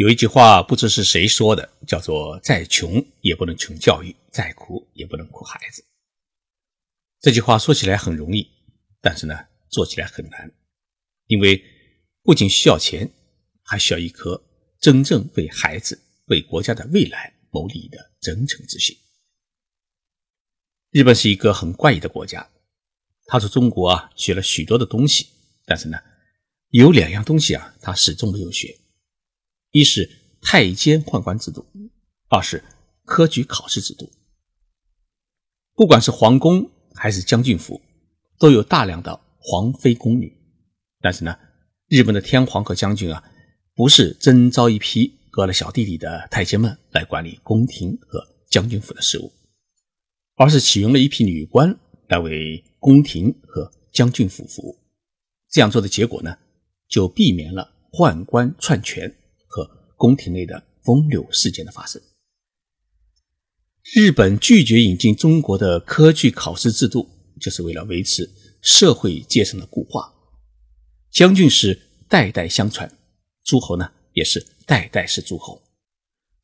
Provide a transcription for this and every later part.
有一句话不知是谁说的，叫做“再穷也不能穷教育，再苦也不能苦孩子”。这句话说起来很容易，但是呢，做起来很难，因为不仅需要钱，还需要一颗真正为孩子、为国家的未来谋利益的真诚之心。日本是一个很怪异的国家，他从中国啊学了许多的东西，但是呢，有两样东西啊，他始终没有学。一是太监宦官制度，二是科举考试制度。不管是皇宫还是将军府，都有大量的皇妃宫女。但是呢，日本的天皇和将军啊，不是征召一批割了小弟弟的太监们来管理宫廷和将军府的事务，而是启用了一批女官来为宫廷和将军府服务。这样做的结果呢，就避免了宦官篡权。宫廷内的风流事件的发生，日本拒绝引进中国的科举考试制度，就是为了维持社会阶层的固化。将军是代代相传，诸侯呢也是代代是诸侯，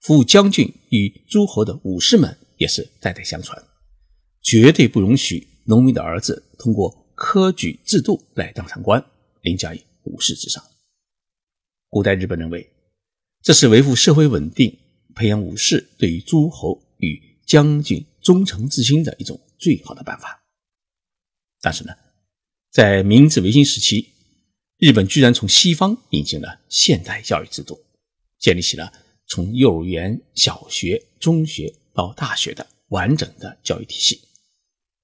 服务将军与诸侯的武士们也是代代相传，绝对不容许农民的儿子通过科举制度来当上官，凌驾于武士之上。古代日本认为。这是维护社会稳定、培养武士对于诸侯与将军忠诚之心的一种最好的办法。但是呢，在明治维新时期，日本居然从西方引进了现代教育制度，建立起了从幼儿园、小学、中学到大学的完整的教育体系，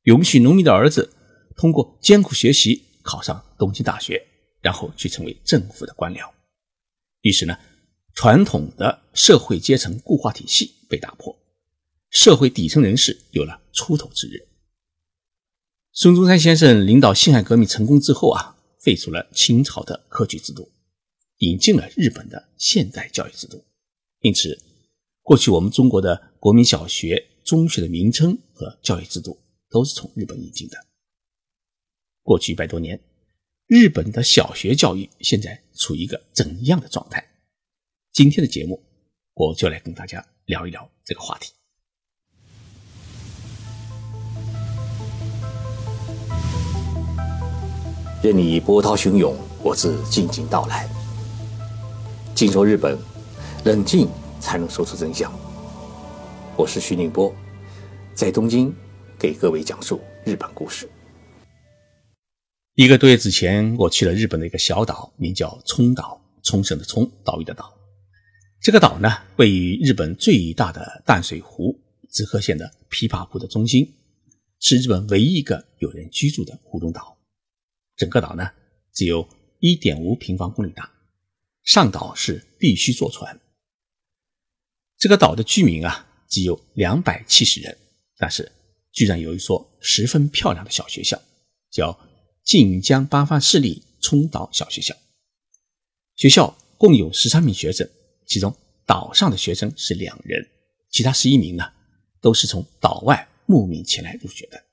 允许农民的儿子通过艰苦学习考上东京大学，然后去成为政府的官僚。于是呢。传统的社会阶层固化体系被打破，社会底层人士有了出头之日。孙中山先生领导辛亥革命成功之后啊，废除了清朝的科举制度，引进了日本的现代教育制度。因此，过去我们中国的国民小学、中学的名称和教育制度都是从日本引进的。过去一百多年，日本的小学教育现在处于一个怎样的状态？今天的节目，我就来跟大家聊一聊这个话题。任你波涛汹涌，我自静静到来。静说日本，冷静才能说出真相。我是徐宁波，在东京给各位讲述日本故事。一个多月之前，我去了日本的一个小岛，名叫冲岛，冲绳的冲，岛屿的岛。这个岛呢，位于日本最大的淡水湖滋贺县的琵琶湖的中心，是日本唯一一个有人居住的湖中岛。整个岛呢，只有一点五平方公里大，上岛是必须坐船。这个岛的居民啊，只有两百七十人，但是居然有一所十分漂亮的小学校，叫晋江八幡市立冲岛小学校。学校共有十三名学生。其中岛上的学生是两人，其他十一名呢，都是从岛外慕名前来入学的。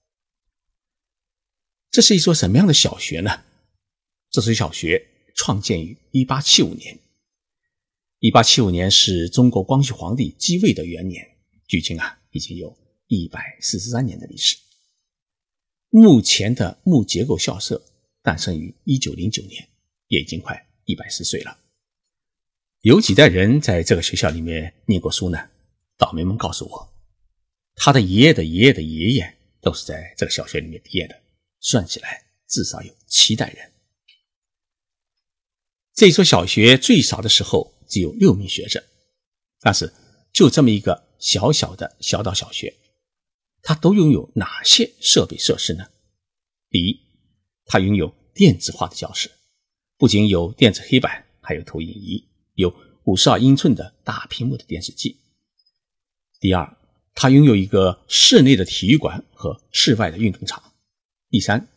这是一所什么样的小学呢？这所小学创建于一八七五年，一八七五年是中国光绪皇帝继位的元年，距今啊已经有一百四十三年的历史。目前的木结构校舍诞生于一九零九年，也已经快一百四岁了。有几代人在这个学校里面念过书呢？岛民们告诉我，他的爷爷的爷爷的爷爷都是在这个小学里面毕业的，算起来至少有七代人。这所小学最少的时候只有六名学生，但是就这么一个小小的小岛小学，它都拥有哪些设备设施呢？第一，它拥有电子化的教室，不仅有电子黑板，还有投影仪。有五十二英寸的大屏幕的电视机。第二，它拥有一个室内的体育馆和室外的运动场。第三，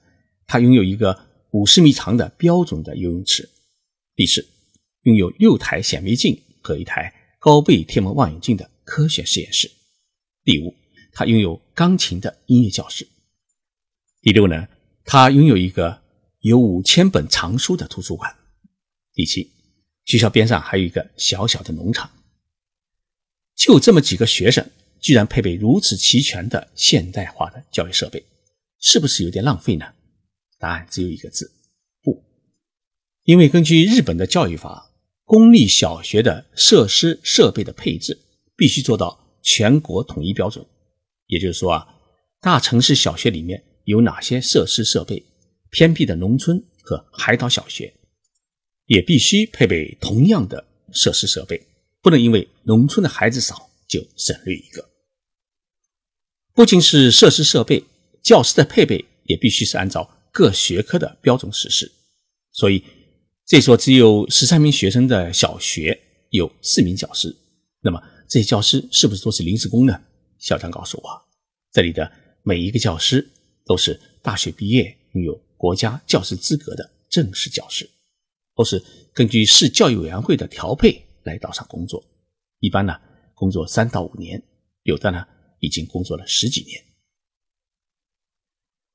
它拥有一个五十米长的标准的游泳池。第四，拥有六台显微镜和一台高倍天文望远镜的科学实验室。第五，它拥有钢琴的音乐教室。第六呢，它拥有一个有五千本藏书的图书馆。第七。学校边上还有一个小小的农场。就这么几个学生，居然配备如此齐全的现代化的教育设备，是不是有点浪费呢？答案只有一个字：不。因为根据日本的教育法，公立小学的设施设备的配置必须做到全国统一标准。也就是说啊，大城市小学里面有哪些设施设备，偏僻的农村和海岛小学也必须配备同样的设施设备。不能因为农村的孩子少就省略一个。不仅是设施设备，教师的配备也必须是按照各学科的标准实施。所以，这所只有十三名学生的小学有四名教师。那么，这些教师是不是都是临时工呢？校长告诉我，这里的每一个教师都是大学毕业、拥有国家教师资格的正式教师，都是根据市教育委员会的调配。来岛上工作，一般呢工作三到五年，有的呢已经工作了十几年。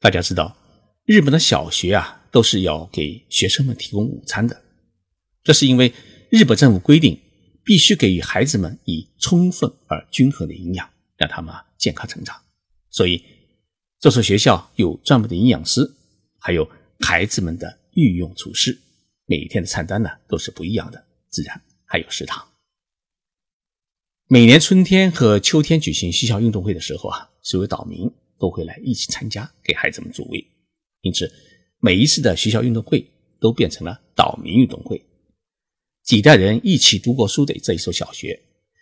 大家知道，日本的小学啊都是要给学生们提供午餐的，这是因为日本政府规定必须给予孩子们以充分而均衡的营养，让他们健康成长。所以这所学校有专门的营养师，还有孩子们的御用厨师，每一天的菜单呢都是不一样的，自然。还有食堂。每年春天和秋天举行学校运动会的时候啊，所有岛民都会来一起参加，给孩子们助威。因此，每一次的学校运动会都变成了岛民运动会。几代人一起读过书的这一所小学，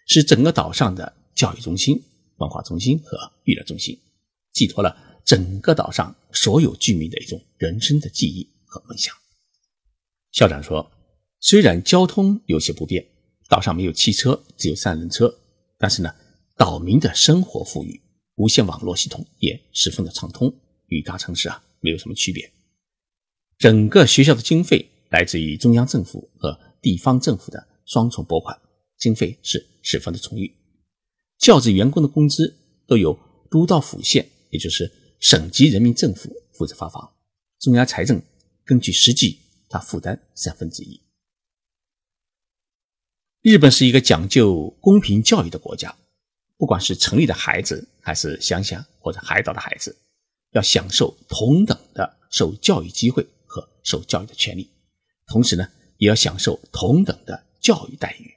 是整个岛上的教育中心、文化中心和娱乐中心，寄托了整个岛上所有居民的一种人生的记忆和梦想。校长说。虽然交通有些不便，岛上没有汽车，只有三轮车，但是呢，岛民的生活富裕，无线网络系统也十分的畅通，与大城市啊没有什么区别。整个学校的经费来自于中央政府和地方政府的双重拨款，经费是十分的充裕。教职员工的工资都由都道府县，也就是省级人民政府负责发放，中央财政根据实际他负担三分之一。日本是一个讲究公平教育的国家，不管是城里的孩子，还是乡下或者海岛的孩子，要享受同等的受教育机会和受教育的权利，同时呢，也要享受同等的教育待遇。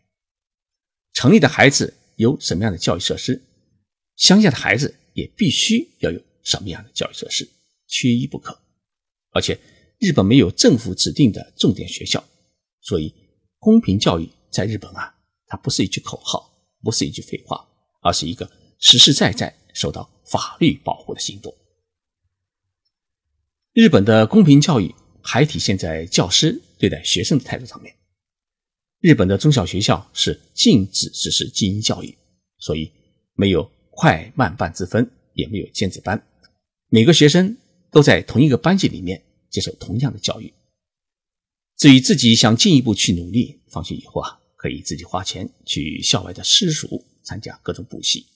城里的孩子有什么样的教育设施，乡下的孩子也必须要有什么样的教育设施，缺一不可。而且，日本没有政府指定的重点学校，所以公平教育。在日本啊，它不是一句口号，不是一句废话，而是一个实实在在受到法律保护的行动。日本的公平教育还体现在教师对待学生的态度上面。日本的中小学校是禁止实施精英教育，所以没有快慢班之分，也没有尖子班，每个学生都在同一个班级里面接受同样的教育。至于自己想进一步去努力，放学以后啊。可以自己花钱去校外的私塾参加各种补习，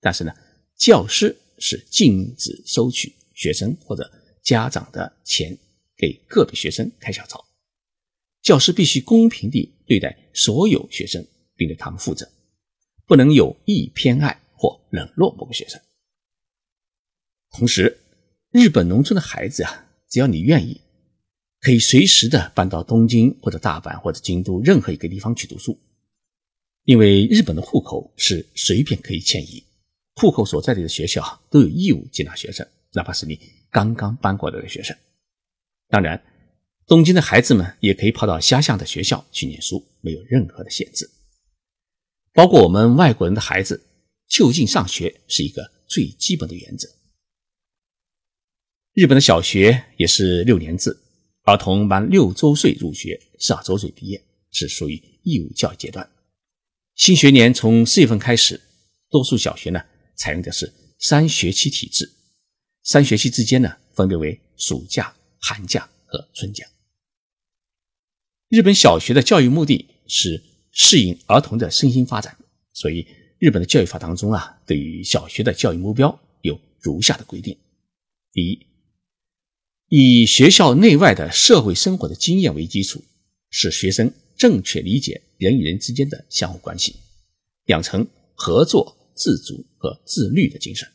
但是呢，教师是禁止收取学生或者家长的钱给个别学生开小灶。教师必须公平地对待所有学生，并对他们负责，不能有意偏爱或冷落某个学生。同时，日本农村的孩子啊，只要你愿意。可以随时的搬到东京或者大阪或者京都任何一个地方去读书，因为日本的户口是随便可以迁移，户口所在地的学校都有义务接纳学生，哪怕是你刚刚搬过来的学生。当然，东京的孩子们也可以跑到乡下的学校去念书，没有任何的限制。包括我们外国人的孩子就近上学是一个最基本的原则。日本的小学也是六年制。儿童满六周岁入学，十二周岁毕业，是属于义务教育阶段。新学年从四月份开始，多数小学呢采用的是三学期体制，三学期之间呢分别为暑假、寒假和春假。日本小学的教育目的是适应儿童的身心发展，所以日本的教育法当中啊，对于小学的教育目标有如下的规定：第一。以学校内外的社会生活的经验为基础，使学生正确理解人与人之间的相互关系，养成合作、自主和自律的精神。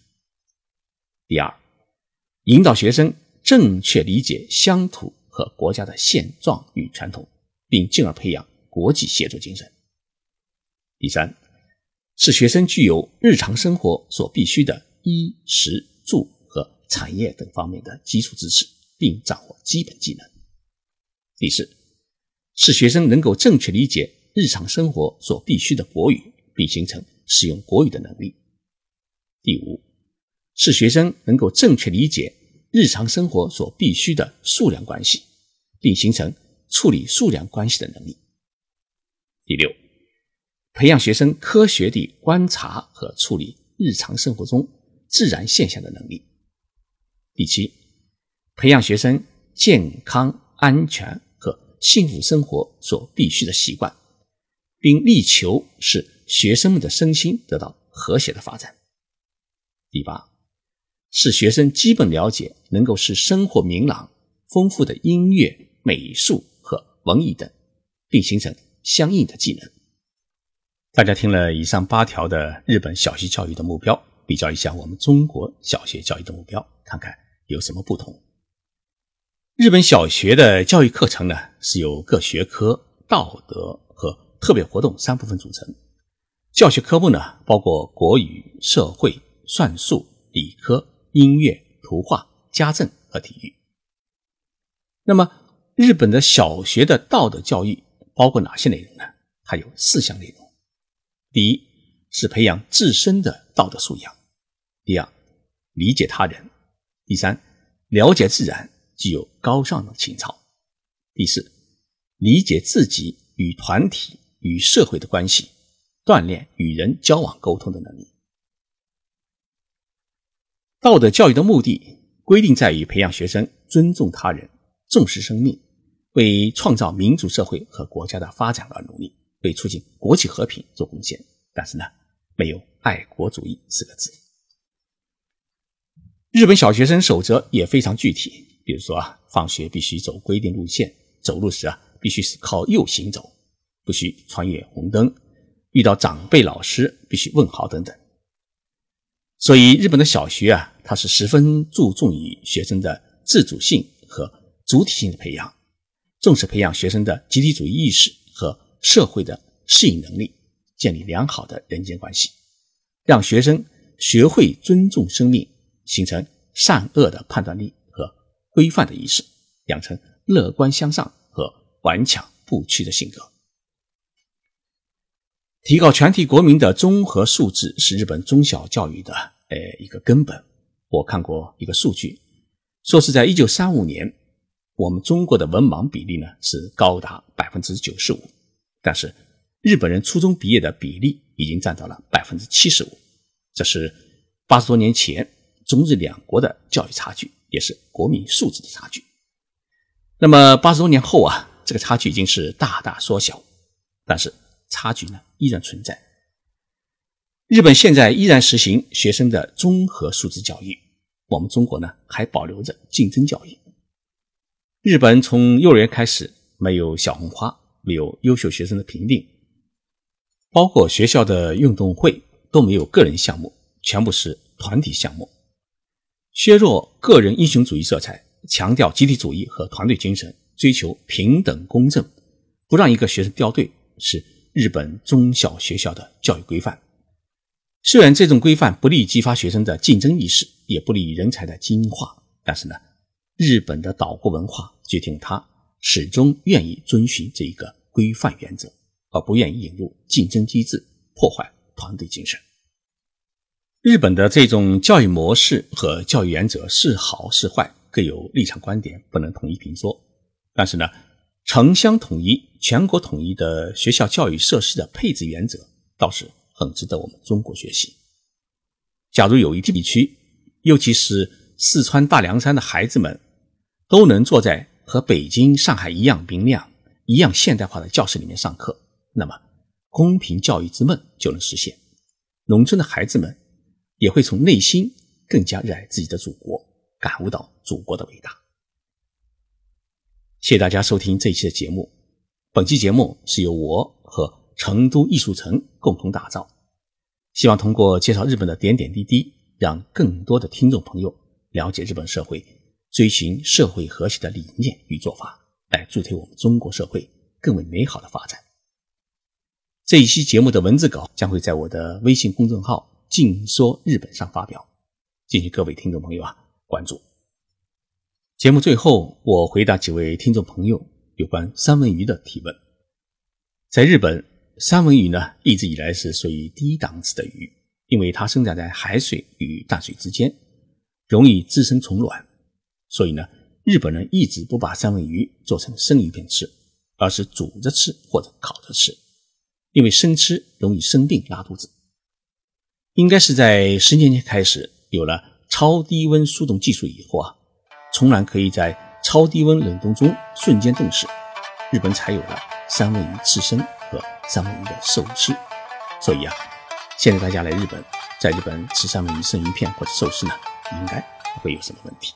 第二，引导学生正确理解乡土和国家的现状与传统，并进而培养国际协作精神。第三，使学生具有日常生活所必需的衣食住和产业等方面的基础知识，并掌握基本技能。第四，使学生能够正确理解日常生活所必需的国语，并形成使用国语的能力。第五，使学生能够正确理解日常生活所必需的数量关系，并形成处理数量关系的能力。第六，培养学生科学地观察和处理日常生活中自然现象的能力。第七，培养学生健康、安全和。幸福生活所必须的习惯，并力求使学生们的身心得到和谐的发展。第八，使学生基本了解能够使生活明朗、丰富的音乐、美术和文艺等，并形成相应的技能。大家听了以上八条的日本小学教育的目标，比较一下我们中国小学教育的目标，看看有什么不同。日本小学的教育课程呢，是由各学科、道德和特别活动三部分组成。教学科目呢，包括国语、社会、算术、理科、音乐、图画、家政和体育。那么，日本的小学的道德教育包括哪些内容呢？它有四项内容：第一是培养自身的道德素养；第二，理解他人；第三，了解自然。具有高尚的情操。第四，理解自己与团体与社会的关系，锻炼与人交往沟通的能力。道德教育的目的规定在于培养学生尊重他人、重视生命，为创造民主社会和国家的发展而努力，为促进国际和平做贡献。但是呢，没有爱国主义四个字。日本小学生守则也非常具体。比如说啊，放学必须走规定路线，走路时啊必须是靠右行走，不许穿越红灯，遇到长辈老师必须问好等等。所以日本的小学啊，它是十分注重于学生的自主性和主体性的培养，重视培养学生的集体主义意识和社会的适应能力，建立良好的人间关系，让学生学会尊重生命，形成善恶的判断力。规范的意识，养成乐观向上和顽强不屈的性格。提高全体国民的综合素质是日本中小教育的呃一个根本。我看过一个数据，说是在一九三五年，我们中国的文盲比例呢是高达百分之九十五，但是日本人初中毕业的比例已经占到了百分之七十五，这是八十多年前中日两国的教育差距。也是国民素质的差距。那么八十多年后啊，这个差距已经是大大缩小，但是差距呢依然存在。日本现在依然实行学生的综合素质教育，我们中国呢还保留着竞争教育。日本从幼儿园开始没有小红花，没有优秀学生的评定，包括学校的运动会都没有个人项目，全部是团体项目。削弱个人英雄主义色彩，强调集体主义和团队精神，追求平等公正，不让一个学生掉队，是日本中小学校的教育规范。虽然这种规范不利激发学生的竞争意识，也不利于人才的精英化，但是呢，日本的岛国文化决定他始终愿意遵循这一个规范原则，而不愿意引入竞争机制，破坏团队精神。日本的这种教育模式和教育原则是好是坏，各有立场观点，不能统一评说。但是呢，城乡统一、全国统一的学校教育设施的配置原则倒是很值得我们中国学习。假如有一地区，尤其是四川大凉山的孩子们，都能坐在和北京、上海一样明亮、一样现代化的教室里面上课，那么公平教育之梦就能实现。农村的孩子们。也会从内心更加热爱自己的祖国，感悟到祖国的伟大。谢谢大家收听这一期的节目，本期节目是由我和成都艺术城共同打造，希望通过介绍日本的点点滴滴，让更多的听众朋友了解日本社会追寻社会和谐的理念与做法，来助推我们中国社会更为美好的发展。这一期节目的文字稿将会在我的微信公众号“静说日本”上发表，敬请各位听众朋友啊关注。节目最后，我回答几位听众朋友有关三文鱼的提问。在日本，三文鱼呢一直以来是属于低档次的鱼，因为它生长在海水与淡水之间，容易滋生虫卵，所以呢，日本人一直不把三文鱼做成生鱼片吃，而是煮着吃或者烤着吃。因为生吃容易生病拉肚子，应该是在十年前开始有了超低温速冻技术以后啊，虫卵可以在超低温冷冻中瞬间冻死，日本才有了三文鱼刺身和三文鱼的寿司。所以啊，现在大家来日本，在日本吃三文鱼生鱼片或者寿司呢，应该不会有什么问题。